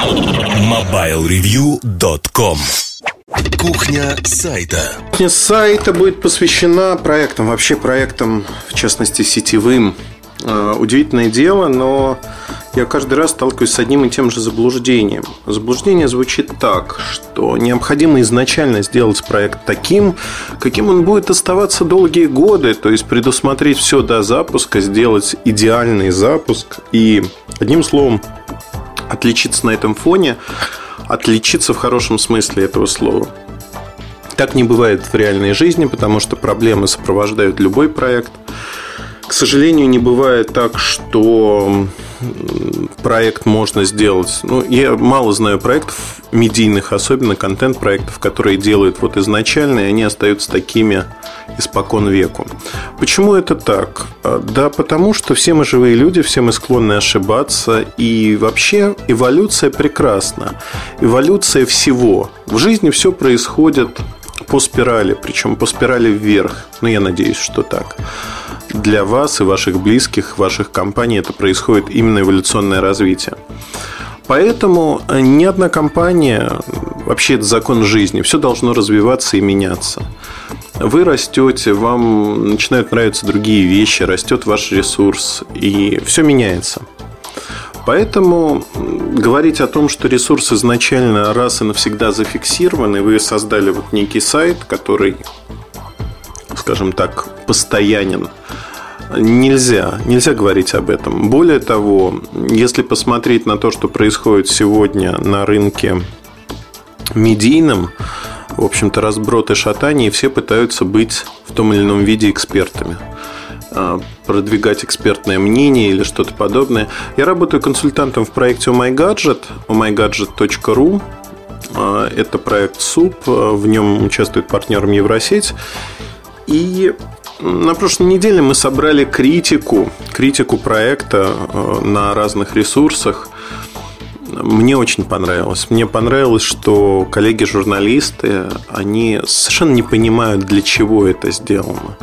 MobileReview.com Кухня сайта. Кухня сайта будет посвящена проектам, вообще проектам, в частности, сетевым. Э, удивительное дело, но я каждый раз сталкиваюсь с одним и тем же заблуждением. Заблуждение звучит так, что необходимо изначально сделать проект таким, каким он будет оставаться долгие годы, то есть предусмотреть все до запуска, сделать идеальный запуск и, одним словом, отличиться на этом фоне, отличиться в хорошем смысле этого слова. Так не бывает в реальной жизни, потому что проблемы сопровождают любой проект. К сожалению, не бывает так, что проект можно сделать. Ну, я мало знаю проектов медийных, особенно контент-проектов, которые делают вот изначально, и они остаются такими испокон веку. Почему это так? А, да, потому что все мы живые люди, все мы склонны ошибаться, и вообще эволюция прекрасна. Эволюция всего. В жизни все происходит по спирали, причем по спирали вверх. Ну, я надеюсь, что так для вас и ваших близких, ваших компаний это происходит именно эволюционное развитие. Поэтому э, ни одна компания, вообще это закон жизни, все должно развиваться и меняться. Вы растете, вам начинают нравиться другие вещи, растет ваш ресурс, и все меняется. Поэтому говорить о том, что ресурс изначально раз и навсегда зафиксирован, и вы создали вот некий сайт, который, скажем так, постоянен, Нельзя, нельзя говорить об этом. Более того, если посмотреть на то, что происходит сегодня на рынке медийном, в общем-то, разброд и шатание, все пытаются быть в том или ином виде экспертами а, продвигать экспертное мнение или что-то подобное. Я работаю консультантом в проекте OhMyGadget, ohmygadget.ru. А, это проект СУП, в нем участвует партнером Евросеть. И на прошлой неделе мы собрали критику, критику проекта э, на разных ресурсах. Мне очень понравилось. Мне понравилось, что коллеги-журналисты, они совершенно не понимают, для чего это сделано.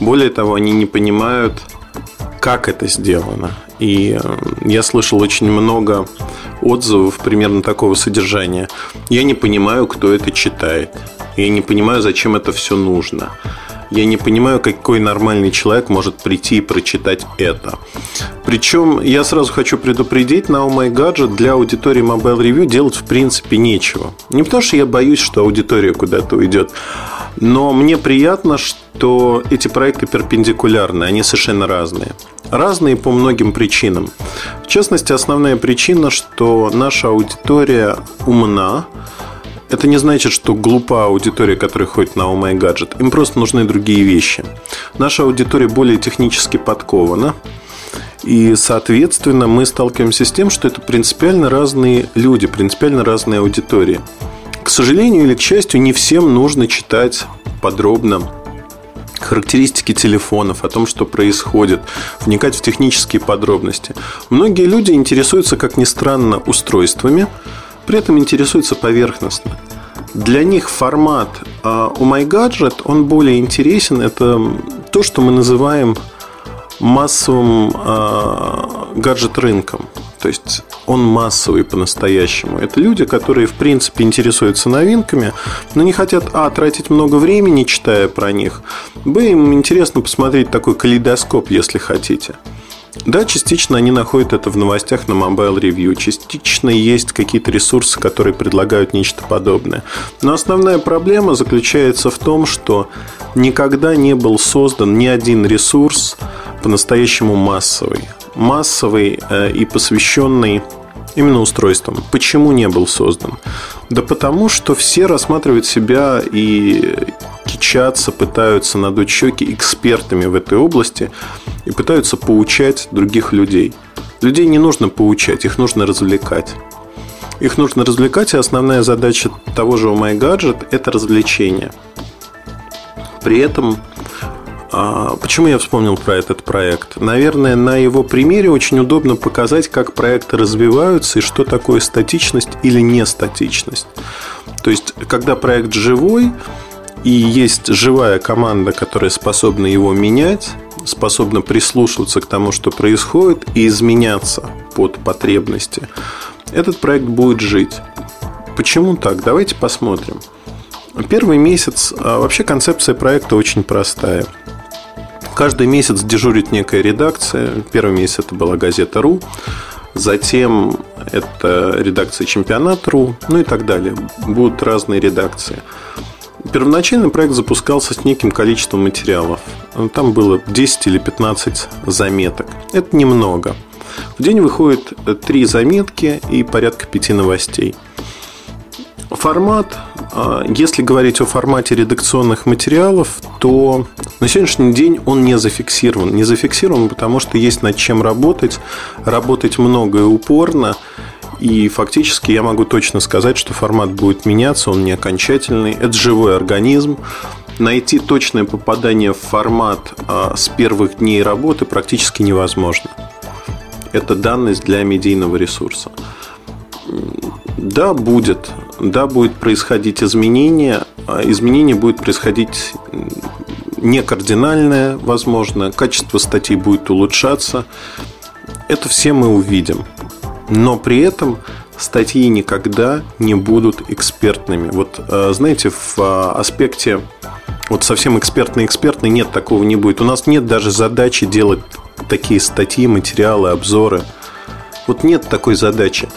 Более того, они не понимают, как это сделано. И э, я слышал очень много отзывов примерно такого содержания. Я не понимаю, кто это читает. Я не понимаю, зачем это все нужно. Я не понимаю, какой нормальный человек может прийти и прочитать это. Причем я сразу хочу предупредить, на Oh My Gadget для аудитории Mobile Review делать в принципе нечего. Не потому что я боюсь, что аудитория куда-то уйдет, но мне приятно, что эти проекты перпендикулярны, они совершенно разные. Разные по многим причинам. В частности, основная причина, что наша аудитория умна, это не значит, что глупа аудитория, которая ходит на Oh My Gadget. Им просто нужны другие вещи. Наша аудитория более технически подкована. И, соответственно, мы сталкиваемся с тем, что это принципиально разные люди, принципиально разные аудитории. К сожалению или к счастью, не всем нужно читать подробно характеристики телефонов, о том, что происходит, вникать в технические подробности. Многие люди интересуются, как ни странно, устройствами, при этом интересуются поверхностно. Для них формат а у MyGadget, он более интересен. Это то, что мы называем массовым а, гаджет-рынком. То есть он массовый по-настоящему. Это люди, которые, в принципе, интересуются новинками, но не хотят, а, тратить много времени, читая про них, б, им интересно посмотреть такой калейдоскоп, если хотите. Да, частично они находят это в новостях на Mobile Review. Частично есть какие-то ресурсы, которые предлагают нечто подобное. Но основная проблема заключается в том, что никогда не был создан ни один ресурс по-настоящему массовый. Массовый э, и посвященный именно устройствам. Почему не был создан? Да потому, что все рассматривают себя и кичатся, пытаются надуть щеки экспертами в этой области и пытаются поучать других людей. Людей не нужно поучать, их нужно развлекать. Их нужно развлекать, и основная задача того же My Gadget – это развлечение. При этом а, Почему я вспомнил про этот проект? Наверное, на его примере очень удобно показать, как проекты развиваются и что такое статичность или нестатичность. То есть, когда проект живой и есть живая команда, которая способна его менять, способна прислушиваться к тому, что происходит, и изменяться под потребности, этот проект будет жить. Почему так? Давайте посмотрим. Первый месяц, а вообще концепция проекта очень простая. Каждый месяц дежурит некая редакция. Первый месяц это была газета «Ру», затем это редакция «Чемпионат.ру», ну и так далее. Будут разные редакции. Первоначально проект запускался с неким количеством материалов. Там было 10 или 15 заметок. Это немного. В день выходит 3 заметки и порядка 5 новостей. Формат, а, если говорить о формате редакционных материалов, то на сегодняшний день он не зафиксирован. Не зафиксирован, потому что есть над чем работать, работать много и упорно. И фактически я могу точно сказать, что формат будет меняться, он не окончательный. Это живой организм. Найти точное попадание в формат а, с первых дней работы практически невозможно. Это данность для медийного ресурса. Да, будет. Да, будет происходить изменение. А изменение будет происходить не кардинальное, возможно. Качество статей будет улучшаться. Это все мы увидим. Но при этом статьи никогда не будут экспертными. Вот, э, знаете, в э, аспекте вот совсем экспертный-экспертный нет, такого не будет. У нас нет даже задачи делать такие статьи, материалы, обзоры. Вот нет такой задачи.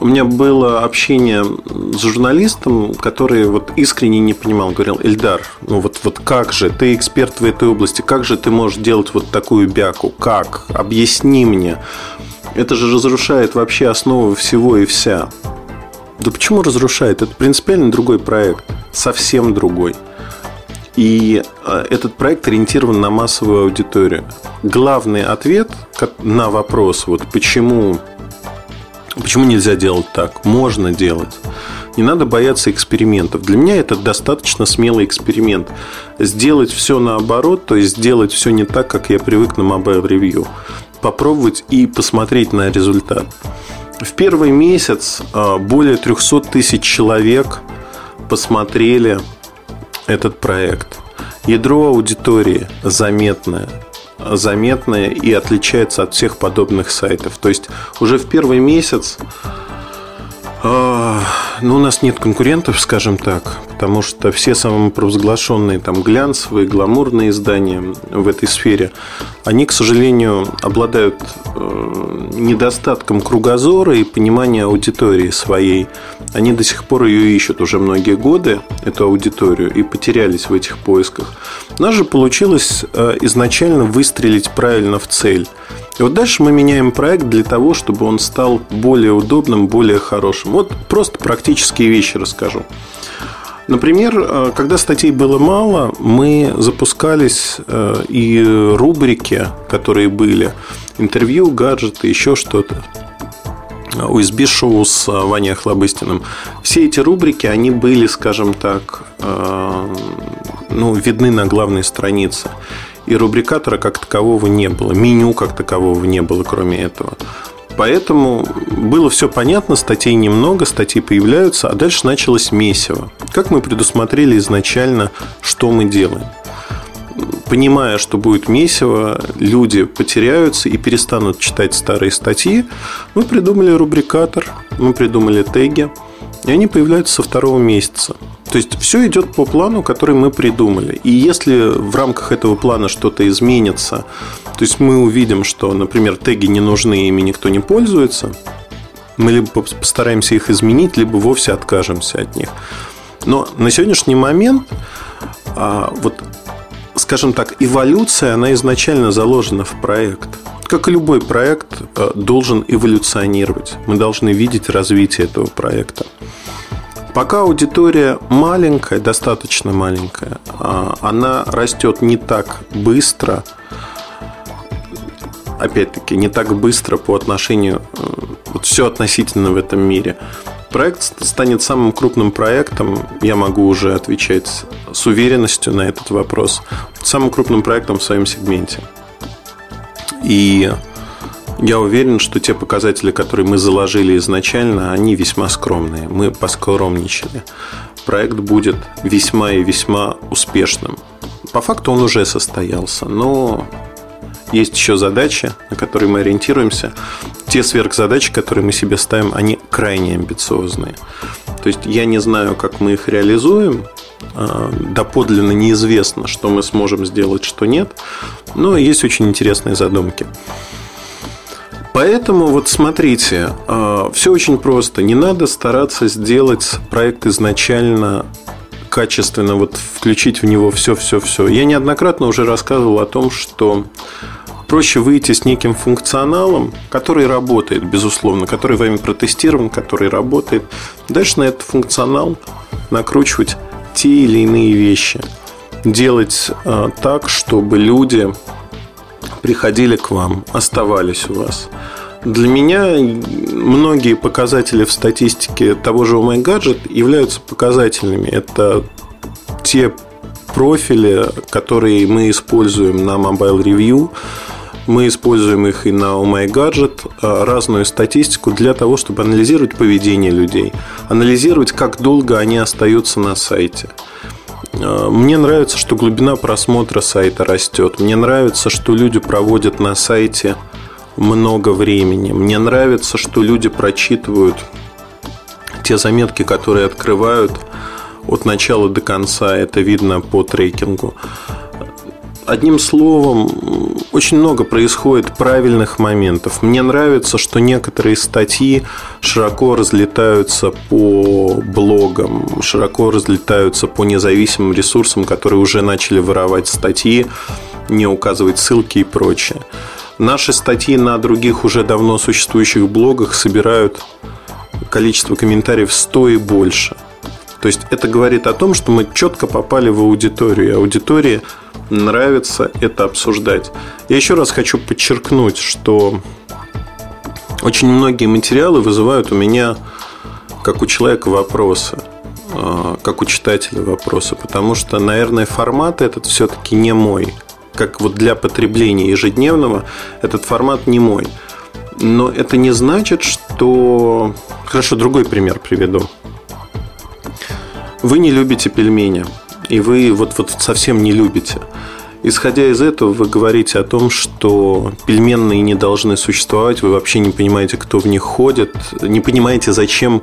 У меня было общение с журналистом, который вот искренне не понимал. Говорил, Эльдар, ну вот, вот как же, ты эксперт в этой области, как же ты можешь делать вот такую бяку? Как? Объясни мне. Это же разрушает вообще основу всего и вся. Да почему разрушает? Это принципиально другой проект. Совсем другой. И э, этот проект ориентирован на массовую аудиторию. Главный ответ на вопрос, вот почему Почему нельзя делать так? Можно делать. Не надо бояться экспериментов. Для меня это достаточно смелый эксперимент. Сделать все наоборот, то есть сделать все не так, как я привык на Mobile Review. Попробовать и посмотреть на результат. В первый месяц а, более 300 тысяч человек посмотрели этот проект. Ядро аудитории заметное заметная и отличается от всех подобных сайтов. То есть уже в первый месяц ну, у нас нет конкурентов, скажем так, потому что все самопровозглашенные там глянцевые, гламурные издания в этой сфере, они, к сожалению, обладают э, недостатком кругозора и понимания аудитории своей. Они до сих пор ее ищут уже многие годы, эту аудиторию, и потерялись в этих поисках. У нас же получилось э, изначально выстрелить правильно в цель – и вот дальше мы меняем проект для того, чтобы он стал более удобным, более хорошим. Вот просто практические вещи расскажу. Например, э, когда статей было мало, мы запускались э, и рубрики, которые были, интервью, гаджеты, еще что-то. USB-шоу с Ваней Охлобыстиным. Все эти рубрики, они были, скажем так, э, ну, видны на главной странице и рубрикатора как такового не было, меню как такового не было, кроме этого. Поэтому было все понятно, статей немного, статьи появляются, а дальше началось месиво. Как мы предусмотрели изначально, что мы делаем? Понимая, что будет месиво, люди потеряются и перестанут читать старые статьи, мы придумали рубрикатор, мы придумали теги, и они появляются со второго месяца. То есть все идет по плану, который мы придумали. И если в рамках этого плана что-то изменится, то есть мы увидим, что, например, теги не нужны, ими никто не пользуется, мы либо постараемся их изменить, либо вовсе откажемся от них. Но на сегодняшний момент а, вот скажем так, эволюция, она изначально заложена в проект. Как и любой проект а, должен эволюционировать. Мы должны видеть развитие этого проекта. Пока аудитория маленькая, достаточно маленькая, а, она растет не так быстро, опять-таки, не так быстро по отношению, э, вот все относительно в этом мире. Проект станет самым крупным проектом, я могу уже отвечать с уверенностью на этот вопрос, самым крупным проектом в своем сегменте. И я уверен, что те показатели, которые мы заложили изначально, они весьма скромные. Мы поскромничали. Проект будет весьма и весьма успешным. По факту он уже состоялся, но есть еще задачи, на которые мы ориентируемся. Те сверхзадачи, которые мы себе ставим, они крайне амбициозные. То есть я не знаю, как мы их реализуем, а, доподлинно неизвестно, что мы сможем сделать, что нет, но есть очень интересные задумки. Поэтому вот смотрите, а, все очень просто. Не надо стараться сделать проект изначально качественно, вот включить в него все-все-все. Я неоднократно уже рассказывал о том, что проще выйти с неким функционалом, который работает, безусловно, который вами протестирован, который работает. Дальше на этот функционал накручивать те или иные вещи. Делать э, так, чтобы люди приходили к вам, оставались у вас. Для меня многие показатели в статистике того же Oh Gadget являются показательными. Это те профили, которые мы используем на Mobile Review, мы используем их и на Oh My а, разную статистику для того, чтобы анализировать поведение людей, анализировать, как долго они остаются на сайте. А, мне нравится, что глубина просмотра сайта растет. Мне нравится, что люди проводят на сайте много времени. Мне нравится, что люди прочитывают те заметки, которые открывают от начала до конца. Это видно по трекингу. Одним словом, очень много происходит правильных моментов. Мне нравится, что некоторые статьи широко разлетаются по блогам, широко разлетаются по независимым ресурсам, которые уже начали воровать статьи, не указывать ссылки и прочее. Наши статьи на других уже давно существующих блогах собирают количество комментариев 100 и больше. То есть это говорит о том, что мы четко попали в аудиторию. И аудитории нравится это обсуждать. Я еще раз хочу подчеркнуть, что очень многие материалы вызывают у меня, как у человека, вопросы а, как у читателя вопросы, потому что, наверное, формат этот все-таки не мой как вот для потребления ежедневного, этот формат не мой. Но это не значит, что... Хорошо, другой пример приведу. Вы не любите пельмени, и вы вот, вот совсем не любите. Исходя из этого, вы говорите о том, что пельменные не должны существовать, вы вообще не понимаете, кто в них ходит, не понимаете, зачем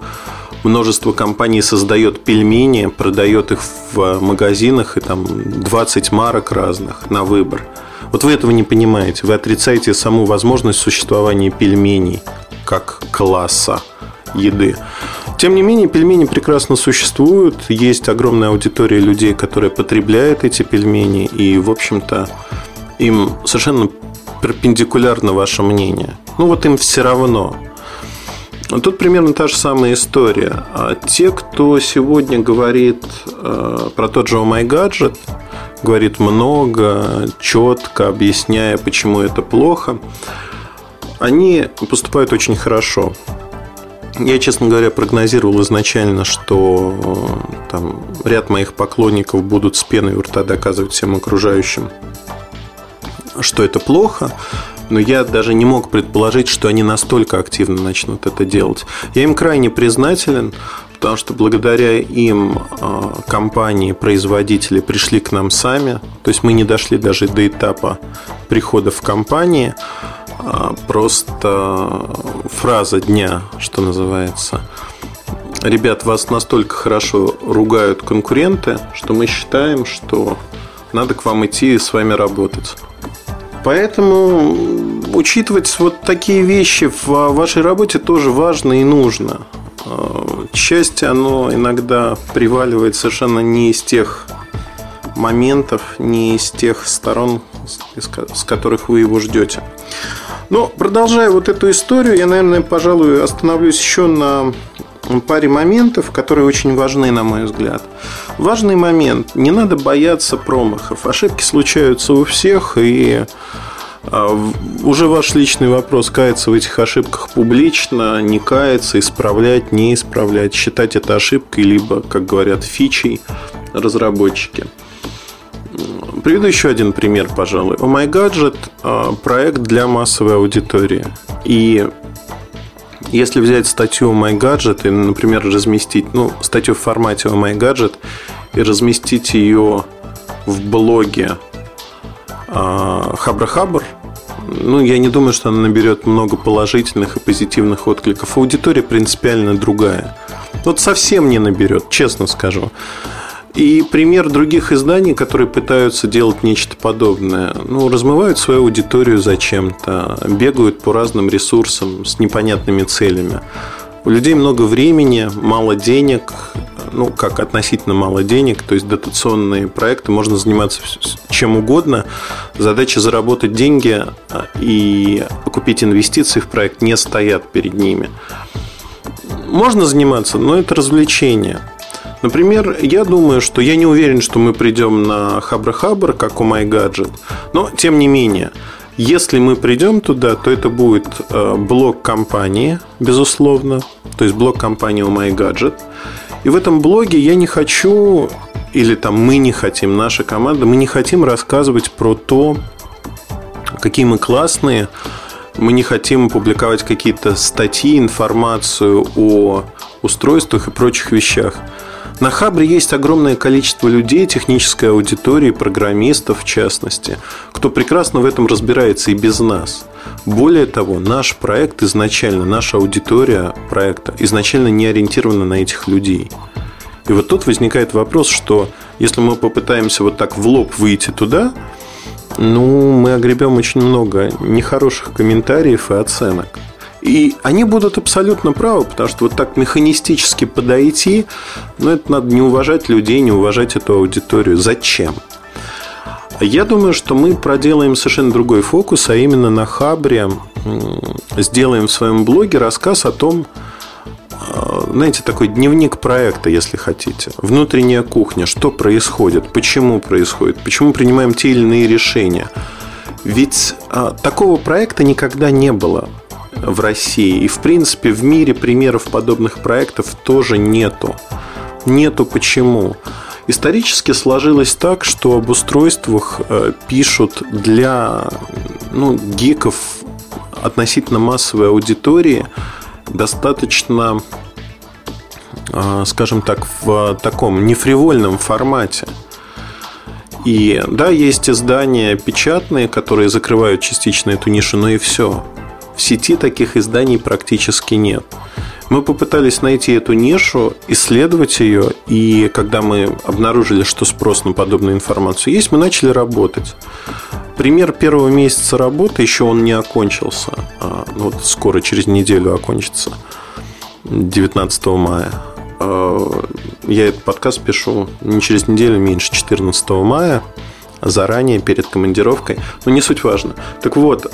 множество компаний создает пельмени, продает их в магазинах, и там 20 марок разных на выбор. Вот вы этого не понимаете. Вы отрицаете саму возможность существования пельменей как класса еды. Тем не менее, пельмени прекрасно существуют. Есть огромная аудитория людей, которые потребляют эти пельмени. И, в общем-то, им совершенно перпендикулярно ваше мнение. Ну вот им все равно. Тут примерно та же самая история. А те, кто сегодня говорит э, про тот же Oh My говорит много, четко объясняя, почему это плохо, они поступают очень хорошо. Я, честно говоря, прогнозировал изначально, что э, там, ряд моих поклонников будут с пеной у рта доказывать всем окружающим, что это плохо но я даже не мог предположить, что они настолько активно начнут это делать. Я им крайне признателен, потому что благодаря им а, компании, производители пришли к нам сами. То есть мы не дошли даже до этапа прихода в компании. А, просто фраза дня, что называется. Ребят, вас настолько хорошо ругают конкуренты, что мы считаем, что надо к вам идти и с вами работать. Поэтому учитывать вот такие вещи в вашей работе тоже важно и нужно. К счастью, оно иногда приваливает совершенно не из тех моментов, не из тех сторон, с которых вы его ждете. Но продолжая вот эту историю, я, наверное, пожалуй, остановлюсь еще на паре моментов, которые очень важны, на мой взгляд. Важный момент. Не надо бояться промахов. Ошибки случаются у всех, и а, уже ваш личный вопрос, каяться в этих ошибках публично, не каяться, исправлять, не исправлять, считать это ошибкой, либо, как говорят, фичей разработчики. Приведу еще один пример, пожалуй. Oh My Gadget – проект для массовой аудитории. И если взять статью My Gadget и, например, разместить, ну, статью в формате My Gadget и разместить ее в блоге Хабра Хабр, ну, я не думаю, что она наберет много положительных и позитивных откликов. Аудитория принципиально другая. Вот совсем не наберет, честно скажу. И пример других изданий, которые пытаются делать нечто подобное, ну, размывают свою аудиторию зачем-то, бегают по разным ресурсам с непонятными целями. У людей много времени, мало денег, ну, как относительно мало денег, то есть дотационные проекты, можно заниматься чем угодно. Задача заработать деньги а, и купить инвестиции в проект не стоят перед ними. Можно заниматься, но это развлечение. Например, я думаю, что я не уверен, что мы придем на Хабр-Хабр, как у MyGadget, но тем не менее, если мы придем туда, то это будет э, блок компании, безусловно, то есть блок компании у MyGadget. И в этом блоге я не хочу, или там мы не хотим, наша команда, мы не хотим рассказывать про то, какие мы классные, мы не хотим публиковать какие-то статьи, информацию о устройствах и прочих вещах. На Хабре есть огромное количество людей, технической аудитории, программистов в частности, кто прекрасно в этом разбирается и без нас. Более того, наш проект изначально, наша аудитория проекта изначально не ориентирована на этих людей. И вот тут возникает вопрос, что если мы попытаемся вот так в лоб выйти туда, ну, мы огребем очень много нехороших комментариев и оценок. И они будут абсолютно правы, потому что вот так механистически подойти, ну, это надо не уважать людей, не уважать эту аудиторию. Зачем? Я думаю, что мы проделаем совершенно другой фокус, а именно на Хабре сделаем в своем блоге рассказ о том, э, знаете, такой дневник проекта, если хотите. Внутренняя кухня, что происходит, почему происходит, почему принимаем те или иные решения. Ведь а, такого проекта никогда не было в России. И, в принципе, в мире примеров подобных проектов тоже нету. Нету почему? Исторически сложилось так, что об устройствах э, пишут для ну, гиков относительно массовой аудитории достаточно, э, скажем так, в таком нефривольном формате. И да, есть издания печатные, которые закрывают частично эту нишу, но и все. Сети таких изданий практически нет. Мы попытались найти эту нишу, исследовать ее, и когда мы обнаружили, что спрос на подобную информацию есть, мы начали работать. Пример первого месяца работы, еще он не окончился, а, ну, вот скоро, через неделю окончится, 19 мая. А, я этот подкаст пишу не через неделю, меньше 14 мая, заранее, перед командировкой. Но не суть важно. Так вот,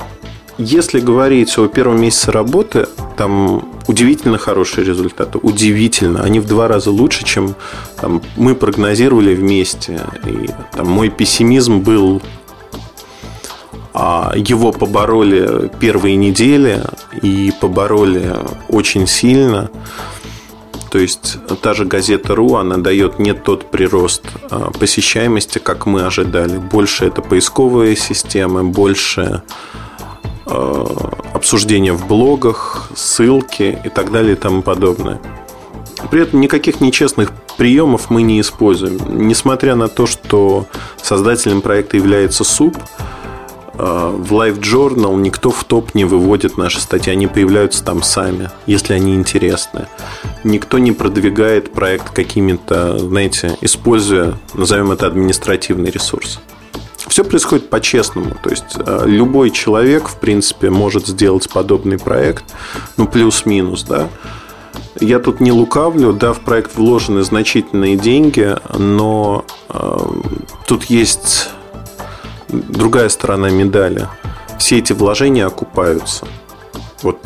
если говорить о первом месяце работы, там удивительно хорошие результаты. Удивительно. Они в два раза лучше, чем там, мы прогнозировали вместе. И там, мой пессимизм был а, его побороли первые недели и побороли очень сильно. То есть та же газета РУ, она дает не тот прирост а, посещаемости, как мы ожидали. Больше это поисковые системы, больше обсуждения в блогах, ссылки и так далее и тому подобное. При этом никаких нечестных приемов мы не используем. Несмотря на то, что создателем проекта является СУП, э, в Live Journal никто в топ не выводит наши статьи, они появляются там сами, если они интересны. Никто не продвигает проект какими-то, знаете, используя, назовем это, административный ресурс. Все происходит по-честному. То есть э, любой человек, в принципе, может сделать подобный проект, ну, плюс-минус, да. Я тут не лукавлю, да, в проект вложены значительные деньги, но э, тут есть другая сторона медали. Все эти вложения окупаются. Вот,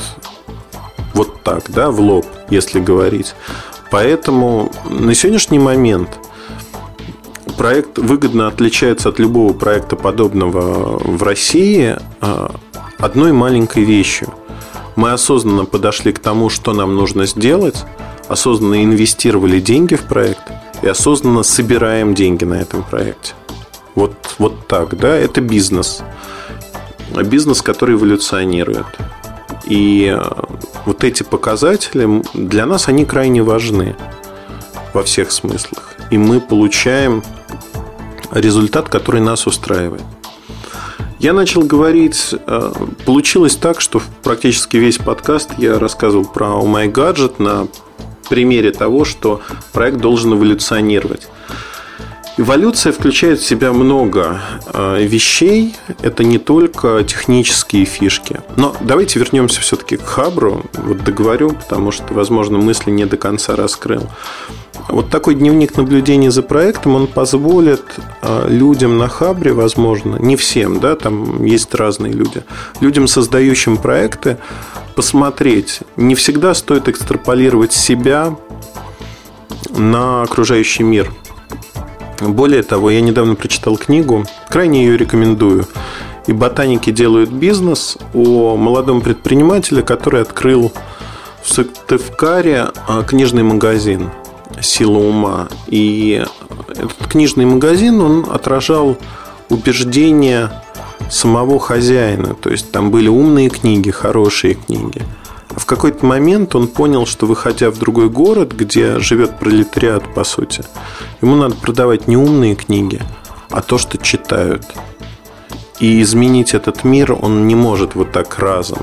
вот так, да, в лоб, если говорить. Поэтому на сегодняшний момент проект выгодно отличается от любого проекта подобного в России а, одной маленькой вещью. Мы осознанно подошли к тому, что нам нужно сделать, осознанно инвестировали деньги в проект и осознанно собираем деньги на этом проекте. Вот, вот так, да, это бизнес. Бизнес, который эволюционирует. И а, вот эти показатели для нас они крайне важны во всех смыслах. И мы получаем результат, который нас устраивает. Я начал говорить, э, получилось так, что практически весь подкаст я рассказывал про Oh My Gadget на примере того, что проект должен эволюционировать. Эволюция включает в себя много э, вещей. Это не только технические фишки. Но давайте вернемся все-таки к Хабру. Вот договорю, потому что, возможно, мысли не до конца раскрыл. Вот такой дневник наблюдений за проектом, он позволит э, людям на Хабре, возможно, не всем, да, там есть разные люди, людям, создающим проекты, посмотреть. Не всегда стоит экстраполировать себя на окружающий мир. Более того, я недавно прочитал книгу, крайне ее рекомендую. И ботаники делают бизнес о молодом предпринимателе, который открыл в Сыктывкаре а, книжный магазин «Сила ума». И этот книжный магазин, он отражал убеждения самого хозяина. То есть там были умные книги, хорошие книги – в какой-то момент он понял, что выходя в другой город, где живет пролетариат, по сути, ему надо продавать не умные книги, а то, что читают. И изменить этот мир он не может вот так разом.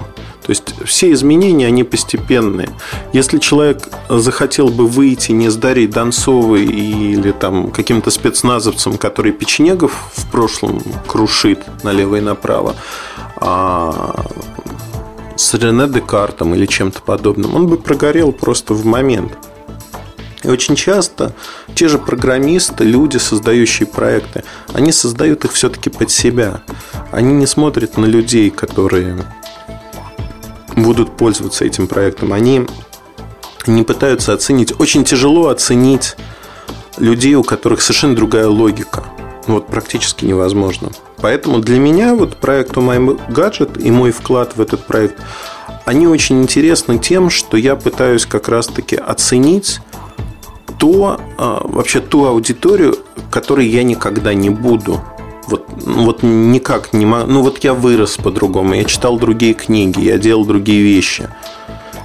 То есть все изменения, они постепенные. Если человек захотел бы выйти не с Дарьей Донцовой или там каким-то спецназовцем, который печенегов в прошлом крушит налево и направо, а с Рене Декартом или чем-то подобным, он бы прогорел просто в момент. И очень часто те же программисты, люди, создающие проекты, они создают их все-таки под себя. Они не смотрят на людей, которые будут пользоваться этим проектом. Они не пытаются оценить. Очень тяжело оценить людей, у которых совершенно другая логика. Вот практически невозможно. Поэтому для меня вот проект My Gadget и мой вклад в этот проект, они очень интересны тем, что я пытаюсь как раз-таки оценить то, а, вообще ту аудиторию, которой я никогда не буду. Вот, ну, вот никак не могу. Ну, вот я вырос по-другому. Я читал другие книги, я делал другие вещи.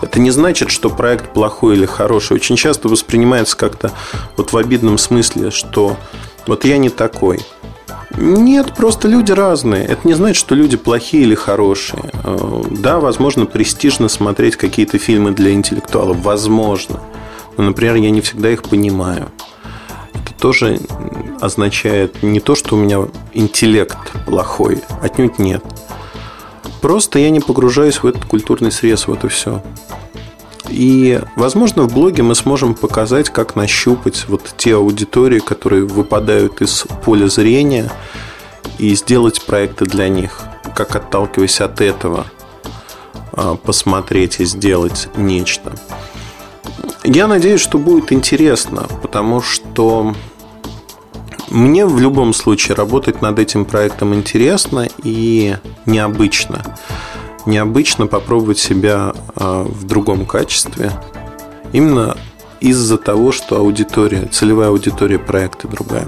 Это не значит, что проект плохой или хороший. Очень часто воспринимается как-то вот в обидном смысле, что вот я не такой. Нет, просто люди разные. Это не значит, что люди плохие или хорошие. Э, да, возможно, престижно смотреть какие-то фильмы для интеллектуалов. Возможно. Но, например, я не всегда их понимаю. Это тоже означает не то, что у меня интеллект плохой. Отнюдь нет. Просто я не погружаюсь в этот культурный срез. Вот и все. И, возможно, в блоге мы сможем показать, как нащупать вот те аудитории, которые выпадают из поля зрения, и сделать проекты для них. Как отталкиваясь от этого, а, посмотреть и сделать нечто. Я надеюсь, что будет интересно, потому что мне в любом случае работать над этим проектом интересно и необычно необычно попробовать себя а, в другом качестве. Именно из-за того, что аудитория, целевая аудитория проекта другая.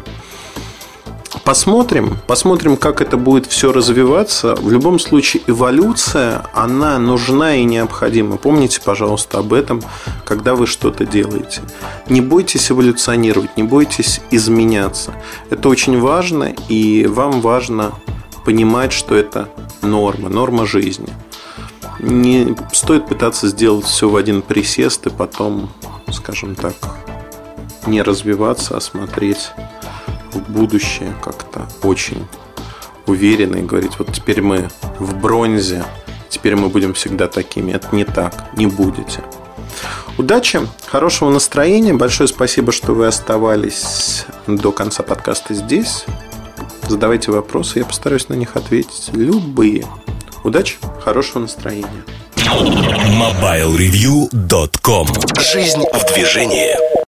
Посмотрим, посмотрим, как это будет все развиваться. В любом случае, эволюция, она нужна и необходима. Помните, пожалуйста, об этом, когда вы что-то делаете. Не бойтесь эволюционировать, не бойтесь изменяться. Это очень важно, и вам важно понимать, что это норма, норма жизни не стоит пытаться сделать все в один присест и потом, скажем так, не развиваться, а смотреть будущее как-то очень уверенно и говорить, вот теперь мы в бронзе, теперь мы будем всегда такими. Это не так, не будете. Удачи, хорошего настроения. Большое спасибо, что вы оставались до конца подкаста здесь. Задавайте вопросы, я постараюсь на них ответить. Любые. Удачи, хорошего настроения. MobileReview.com Жизнь в движении.